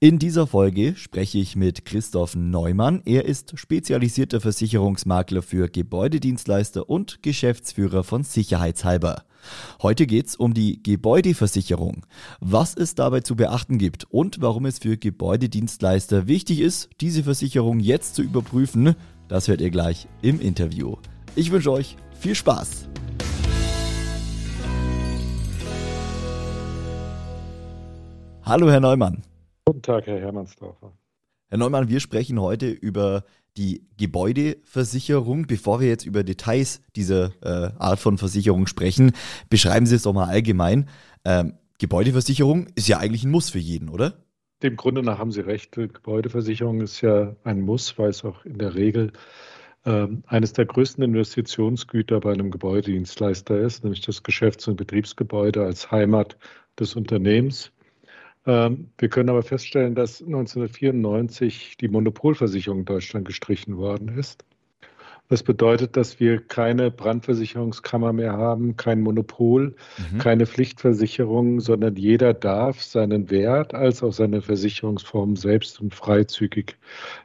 In dieser Folge spreche ich mit Christoph Neumann. Er ist spezialisierter Versicherungsmakler für Gebäudedienstleister und Geschäftsführer von Sicherheitshalber. Heute geht es um die Gebäudeversicherung, was es dabei zu beachten gibt und warum es für Gebäudedienstleister wichtig ist, diese Versicherung jetzt zu überprüfen. Das hört ihr gleich im Interview. Ich wünsche euch viel Spaß. Hallo, Herr Neumann. Guten Tag, Herr Hermannsdorfer. Herr Neumann, wir sprechen heute über die Gebäudeversicherung. Bevor wir jetzt über Details dieser äh, Art von Versicherung sprechen, beschreiben Sie es doch mal allgemein. Ähm, Gebäudeversicherung ist ja eigentlich ein Muss für jeden, oder? Dem Grunde nach haben Sie recht. Gebäudeversicherung ist ja ein Muss, weil es auch in der Regel ähm, eines der größten Investitionsgüter bei einem Gebäudedienstleister ist, nämlich das Geschäfts- und Betriebsgebäude als Heimat des Unternehmens. Ähm, wir können aber feststellen, dass 1994 die Monopolversicherung in Deutschland gestrichen worden ist. Das bedeutet, dass wir keine Brandversicherungskammer mehr haben, kein Monopol, mhm. keine Pflichtversicherung, sondern jeder darf seinen Wert als auch seine Versicherungsform selbst und freizügig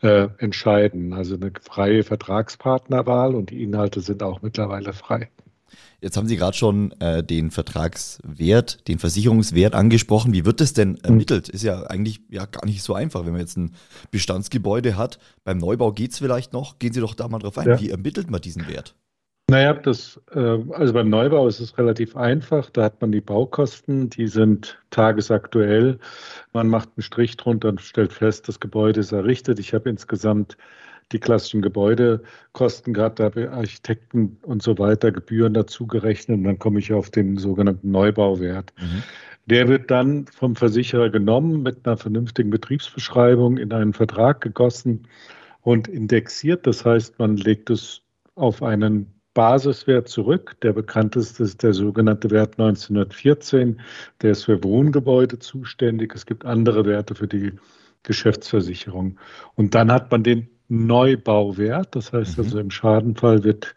äh, entscheiden. Also eine freie Vertragspartnerwahl und die Inhalte sind auch mittlerweile frei. Jetzt haben Sie gerade schon äh, den Vertragswert, den Versicherungswert angesprochen. Wie wird das denn ermittelt? Ist ja eigentlich ja gar nicht so einfach, wenn man jetzt ein Bestandsgebäude hat. Beim Neubau geht es vielleicht noch. Gehen Sie doch da mal drauf ein. Ja. Wie ermittelt man diesen Wert? Naja, das, äh, also beim Neubau ist es relativ einfach. Da hat man die Baukosten, die sind tagesaktuell. Man macht einen Strich drunter und stellt fest, das Gebäude ist errichtet. Ich habe insgesamt die klassischen Gebäudekosten gehabt, da Architekten und so weiter Gebühren dazu gerechnet und dann komme ich auf den sogenannten Neubauwert. Mhm. Der wird dann vom Versicherer genommen, mit einer vernünftigen Betriebsbeschreibung in einen Vertrag gegossen und indexiert. Das heißt, man legt es auf einen Basiswert zurück. Der bekannteste ist der sogenannte Wert 1914. Der ist für Wohngebäude zuständig. Es gibt andere Werte für die Geschäftsversicherung. Und dann hat man den Neubauwert. Das heißt mhm. also im Schadenfall wird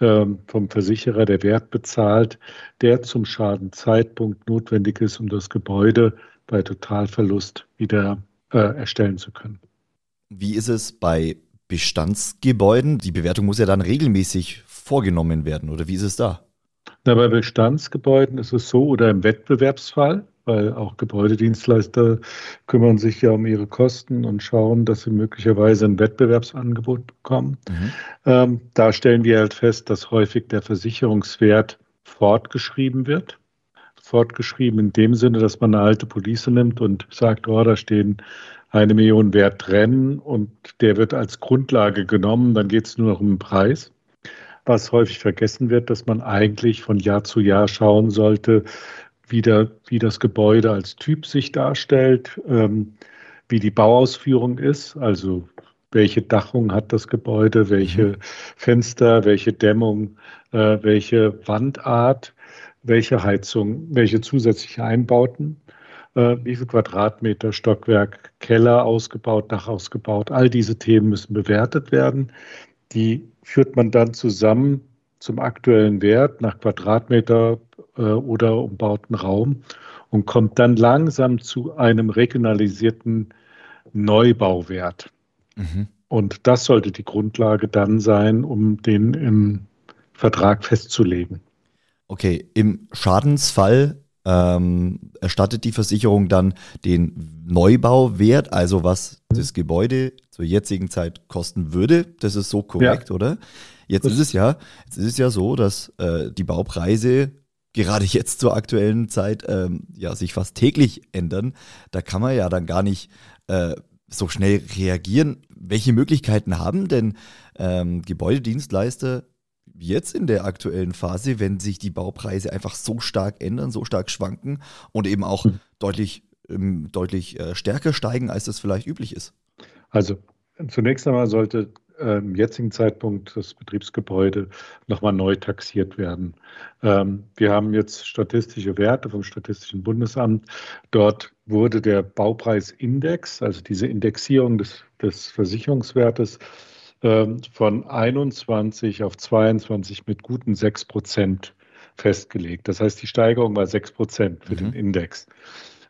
ähm, vom Versicherer der Wert bezahlt, der zum Schadenzeitpunkt notwendig ist, um das Gebäude bei Totalverlust wieder äh, erstellen zu können. Wie ist es bei Bestandsgebäuden? Die Bewertung muss ja dann regelmäßig vorgenommen werden, oder wie ist es da? Na, bei Bestandsgebäuden ist es so, oder im Wettbewerbsfall, weil auch Gebäudedienstleister kümmern sich ja um ihre Kosten und schauen, dass sie möglicherweise ein Wettbewerbsangebot bekommen. Mhm. Ähm, da stellen wir halt fest, dass häufig der Versicherungswert fortgeschrieben wird. Fortgeschrieben in dem Sinne, dass man eine alte Police nimmt und sagt, oh, da stehen eine Million Wert drin und der wird als Grundlage genommen, dann geht es nur noch um den Preis. Was häufig vergessen wird, dass man eigentlich von Jahr zu Jahr schauen sollte, wie, der, wie das Gebäude als Typ sich darstellt, ähm, wie die Bauausführung ist, also welche Dachung hat das Gebäude, welche mhm. Fenster, welche Dämmung, äh, welche Wandart, welche Heizung, welche zusätzliche Einbauten, äh, wie viel Quadratmeter, Stockwerk, Keller ausgebaut, Dach ausgebaut. All diese Themen müssen bewertet werden. Die führt man dann zusammen zum aktuellen Wert nach Quadratmeter äh, oder umbauten Raum und kommt dann langsam zu einem regionalisierten Neubauwert. Mhm. Und das sollte die Grundlage dann sein, um den im Vertrag festzulegen. Okay, im Schadensfall ähm, erstattet die Versicherung dann den Neubauwert, also was das Gebäude zur jetzigen Zeit kosten würde. Das ist so korrekt, ja. oder? Jetzt ist es ja, jetzt ist es ja so, dass äh, die Baupreise gerade jetzt zur aktuellen Zeit ähm, ja sich fast täglich ändern. Da kann man ja dann gar nicht äh, so schnell reagieren. Welche Möglichkeiten haben denn ähm, Gebäudedienstleister jetzt in der aktuellen Phase, wenn sich die Baupreise einfach so stark ändern, so stark schwanken und eben auch mhm. deutlich, ähm, deutlich äh, stärker steigen, als das vielleicht üblich ist? Also Zunächst einmal sollte im jetzigen Zeitpunkt das Betriebsgebäude nochmal neu taxiert werden. Ähm, wir haben jetzt statistische Werte vom Statistischen Bundesamt. Dort wurde der Baupreisindex, also diese Indexierung des, des Versicherungswertes, ähm, von 21 auf 22 mit guten 6 Prozent festgelegt. Das heißt, die Steigerung war 6 Prozent für mhm. den Index.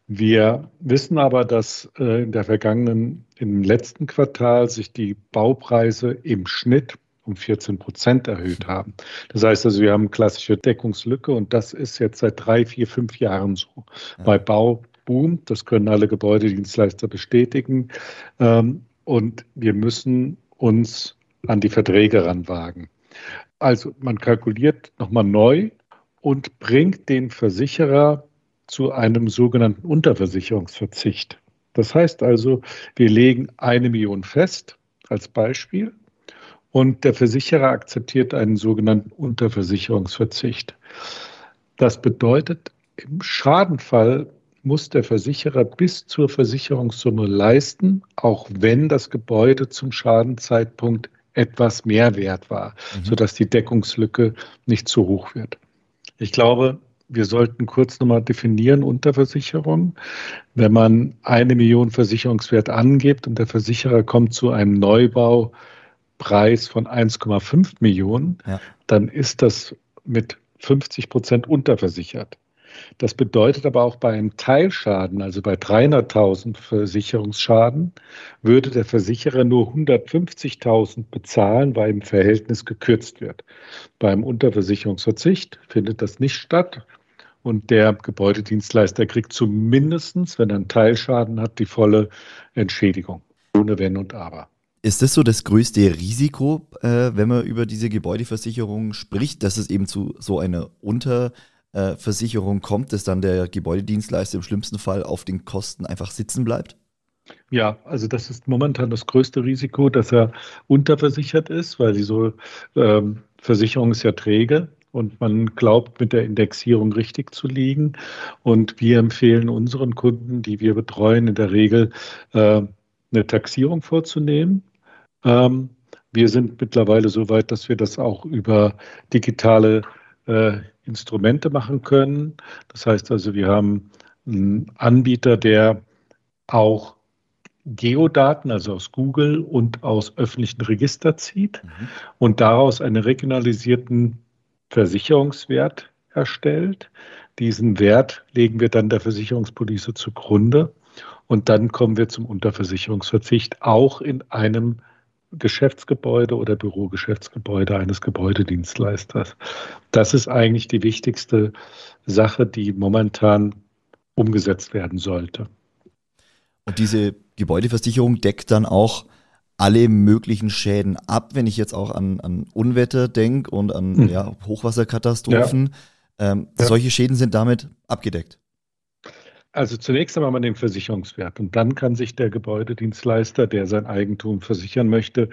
Wir wissen aber, dass äh, in der vergangenen, im letzten Quartal sich die Baupreise im Schnitt um 14 Prozent erhöht haben. Das heißt also, wir haben eine klassische Deckungslücke und das ist jetzt seit drei, vier, fünf Jahren so. Ja. Bei Bauboom, das können alle Gebäudedienstleister bestätigen. Ähm, und wir müssen uns an die Verträge ranwagen. Also man kalkuliert nochmal neu und bringt den Versicherer zu einem sogenannten Unterversicherungsverzicht. Das heißt also, wir legen eine Million fest als Beispiel und der Versicherer akzeptiert einen sogenannten Unterversicherungsverzicht. Das bedeutet, im Schadenfall muss der Versicherer bis zur Versicherungssumme leisten, auch wenn das Gebäude zum Schadenzeitpunkt etwas mehr wert war, mhm. sodass die Deckungslücke nicht zu hoch wird. Ich glaube, wir sollten kurz nochmal definieren Unterversicherung. Wenn man eine Million Versicherungswert angibt und der Versicherer kommt zu einem Neubaupreis von 1,5 Millionen, ja. dann ist das mit 50 Prozent unterversichert. Das bedeutet aber auch bei einem Teilschaden, also bei 300.000 Versicherungsschaden, würde der Versicherer nur 150.000 bezahlen, weil im Verhältnis gekürzt wird. Beim Unterversicherungsverzicht findet das nicht statt. Und der Gebäudedienstleister kriegt zumindest, wenn er einen Teilschaden hat, die volle Entschädigung, ohne Wenn und Aber. Ist das so das größte Risiko, äh, wenn man über diese Gebäudeversicherung spricht, dass es eben zu so einer Unter- äh, Versicherung kommt, dass dann der Gebäudedienstleister im schlimmsten Fall auf den Kosten einfach sitzen bleibt? Ja, also das ist momentan das größte Risiko, dass er unterversichert ist, weil die so ähm, Versicherung ist ja träge und man glaubt, mit der Indexierung richtig zu liegen. Und wir empfehlen unseren Kunden, die wir betreuen, in der Regel äh, eine Taxierung vorzunehmen. Ähm, wir sind mittlerweile so weit, dass wir das auch über digitale äh, Instrumente machen können. Das heißt also, wir haben einen Anbieter, der auch Geodaten, also aus Google und aus öffentlichen Registern zieht mhm. und daraus einen regionalisierten Versicherungswert erstellt. Diesen Wert legen wir dann der Versicherungspolice zugrunde und dann kommen wir zum Unterversicherungsverzicht auch in einem Geschäftsgebäude oder Bürogeschäftsgebäude eines Gebäudedienstleisters. Das ist eigentlich die wichtigste Sache, die momentan umgesetzt werden sollte. Und diese Gebäudeversicherung deckt dann auch alle möglichen Schäden ab, wenn ich jetzt auch an, an Unwetter denke und an hm. ja, Hochwasserkatastrophen. Ja. Ähm, ja. Solche Schäden sind damit abgedeckt. Also zunächst einmal den Versicherungswert und dann kann sich der Gebäudedienstleister, der sein Eigentum versichern möchte,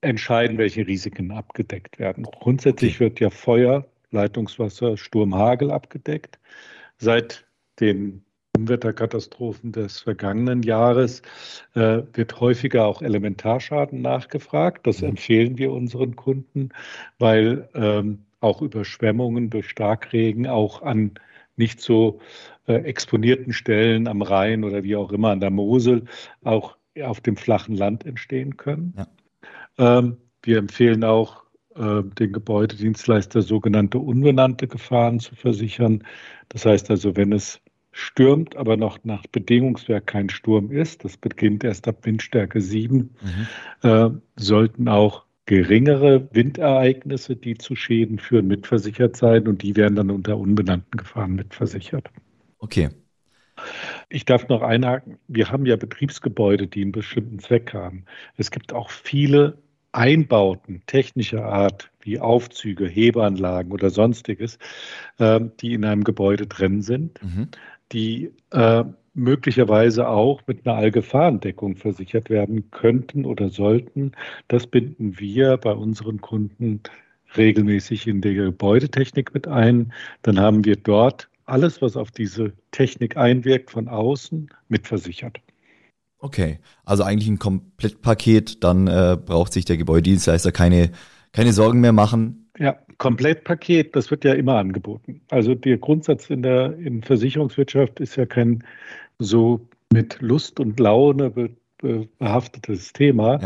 entscheiden, welche Risiken abgedeckt werden. Grundsätzlich wird ja Feuer, Leitungswasser, Sturm, Hagel abgedeckt. Seit den Unwetterkatastrophen des vergangenen Jahres äh, wird häufiger auch Elementarschaden nachgefragt. Das mhm. empfehlen wir unseren Kunden, weil ähm, auch Überschwemmungen durch Starkregen auch an nicht so äh, exponierten Stellen am Rhein oder wie auch immer an der Mosel auch auf dem flachen Land entstehen können. Ja. Ähm, wir empfehlen auch, äh, den Gebäudedienstleister sogenannte unbenannte Gefahren zu versichern. Das heißt also, wenn es stürmt, aber noch nach Bedingungswerk kein Sturm ist, das beginnt erst ab Windstärke 7, mhm. äh, sollten auch geringere Windereignisse, die zu Schäden führen, mitversichert sein und die werden dann unter unbenannten Gefahren mitversichert. Okay. Ich darf noch einhaken. Wir haben ja Betriebsgebäude, die einen bestimmten Zweck haben. Es gibt auch viele Einbauten technischer Art, wie Aufzüge, Hebeanlagen oder sonstiges, äh, die in einem Gebäude drin sind, mhm. die äh, möglicherweise auch mit einer Allgefahrendeckung versichert werden könnten oder sollten. Das binden wir bei unseren Kunden regelmäßig in der Gebäudetechnik mit ein. Dann haben wir dort alles, was auf diese Technik einwirkt, von außen mitversichert. Okay, also eigentlich ein Komplettpaket, dann äh, braucht sich der Gebäudedienstleister keine, keine Sorgen mehr machen. Ja, Komplettpaket, das wird ja immer angeboten. Also der Grundsatz in der in Versicherungswirtschaft ist ja kein so mit Lust und Laune behaftetes Thema.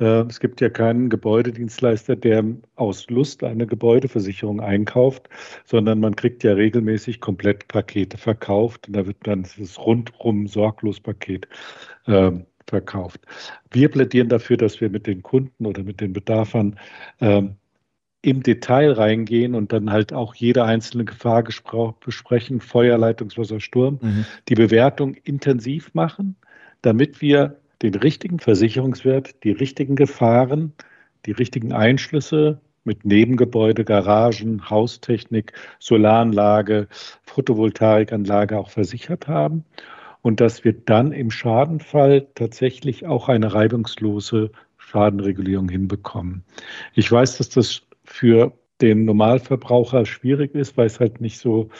Ja. Äh, es gibt ja keinen Gebäudedienstleister, der aus Lust eine Gebäudeversicherung einkauft, sondern man kriegt ja regelmäßig komplett Pakete verkauft und da wird dann das rundrum sorglos Paket äh, verkauft. Wir plädieren dafür, dass wir mit den Kunden oder mit den Bedarfern äh, im Detail reingehen und dann halt auch jede einzelne Gefahr besprechen, Feuerleitungswasser, Sturm, mhm. die Bewertung intensiv machen, damit wir den richtigen Versicherungswert, die richtigen Gefahren, die richtigen Einschlüsse mit Nebengebäude, Garagen, Haustechnik, Solaranlage, Photovoltaikanlage auch versichert haben und dass wir dann im Schadenfall tatsächlich auch eine reibungslose Schadenregulierung hinbekommen. Ich weiß, dass das für den Normalverbraucher schwierig ist, weil es halt nicht so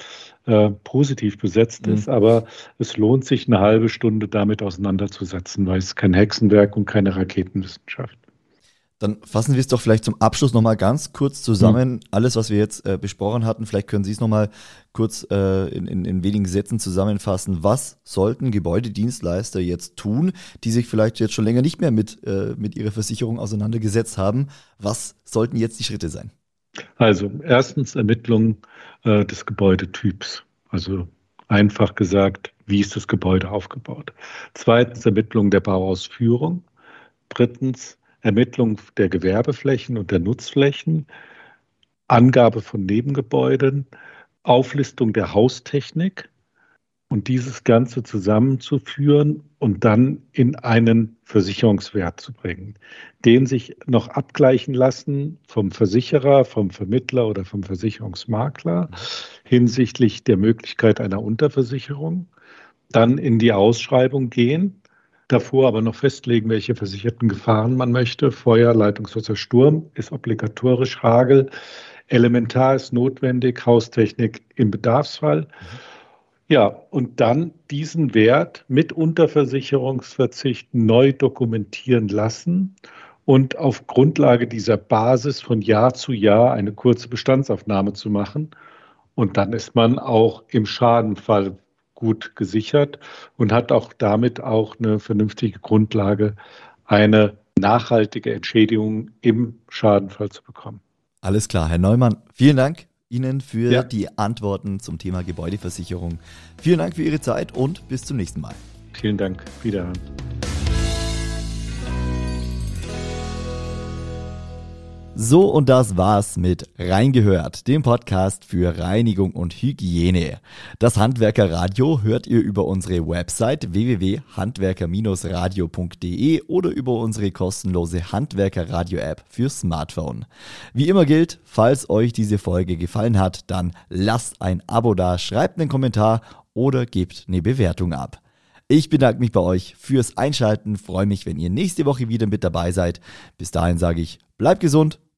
äh, positiv besetzt mhm. ist. Aber es lohnt sich, eine halbe Stunde damit auseinanderzusetzen, weil es kein Hexenwerk und keine Raketenwissenschaft. Dann fassen wir es doch vielleicht zum Abschluss nochmal ganz kurz zusammen. Mhm. Alles, was wir jetzt äh, besprochen hatten, vielleicht können Sie es nochmal kurz äh, in, in, in, wenigen Sätzen zusammenfassen. Was sollten Gebäudedienstleister jetzt tun, die sich vielleicht jetzt schon länger nicht mehr mit, äh, mit ihrer Versicherung auseinandergesetzt haben? Was sollten jetzt die Schritte sein? Also erstens Ermittlung äh, des Gebäudetyps. Also einfach gesagt, wie ist das Gebäude aufgebaut? Zweitens Ermittlung der Bauausführung. Drittens Ermittlung der Gewerbeflächen und der Nutzflächen. Angabe von Nebengebäuden. Auflistung der Haustechnik und dieses Ganze zusammenzuführen und dann in einen Versicherungswert zu bringen, den sich noch abgleichen lassen vom Versicherer, vom Vermittler oder vom Versicherungsmakler hinsichtlich der Möglichkeit einer Unterversicherung, dann in die Ausschreibung gehen, davor aber noch festlegen, welche versicherten Gefahren man möchte. Feuer, Leitungswasser, Sturm ist obligatorisch, Hagel, elementar ist notwendig, Haustechnik im Bedarfsfall. Mhm ja, und dann diesen Wert mit Unterversicherungsverzicht neu dokumentieren lassen und auf Grundlage dieser Basis von Jahr zu Jahr eine kurze Bestandsaufnahme zu machen. Und dann ist man auch im Schadenfall gut gesichert und hat auch damit auch eine vernünftige Grundlage, eine nachhaltige Entschädigung im Schadenfall zu bekommen. Alles klar, Herr Neumann, vielen Dank Ihnen für ja. die Antworten zum Thema Gebäudeversicherung. Vielen Dank für Ihre Zeit und bis zum nächsten Mal. Vielen Dank. Wiederhören. So, und das war's mit Reingehört, dem Podcast für Reinigung und Hygiene. Das Handwerkerradio hört ihr über unsere Website www.handwerker-radio.de oder über unsere kostenlose Handwerkerradio-App für Smartphone. Wie immer gilt, falls euch diese Folge gefallen hat, dann lasst ein Abo da, schreibt einen Kommentar oder gebt eine Bewertung ab. Ich bedanke mich bei euch fürs Einschalten, freue mich, wenn ihr nächste Woche wieder mit dabei seid. Bis dahin sage ich, bleibt gesund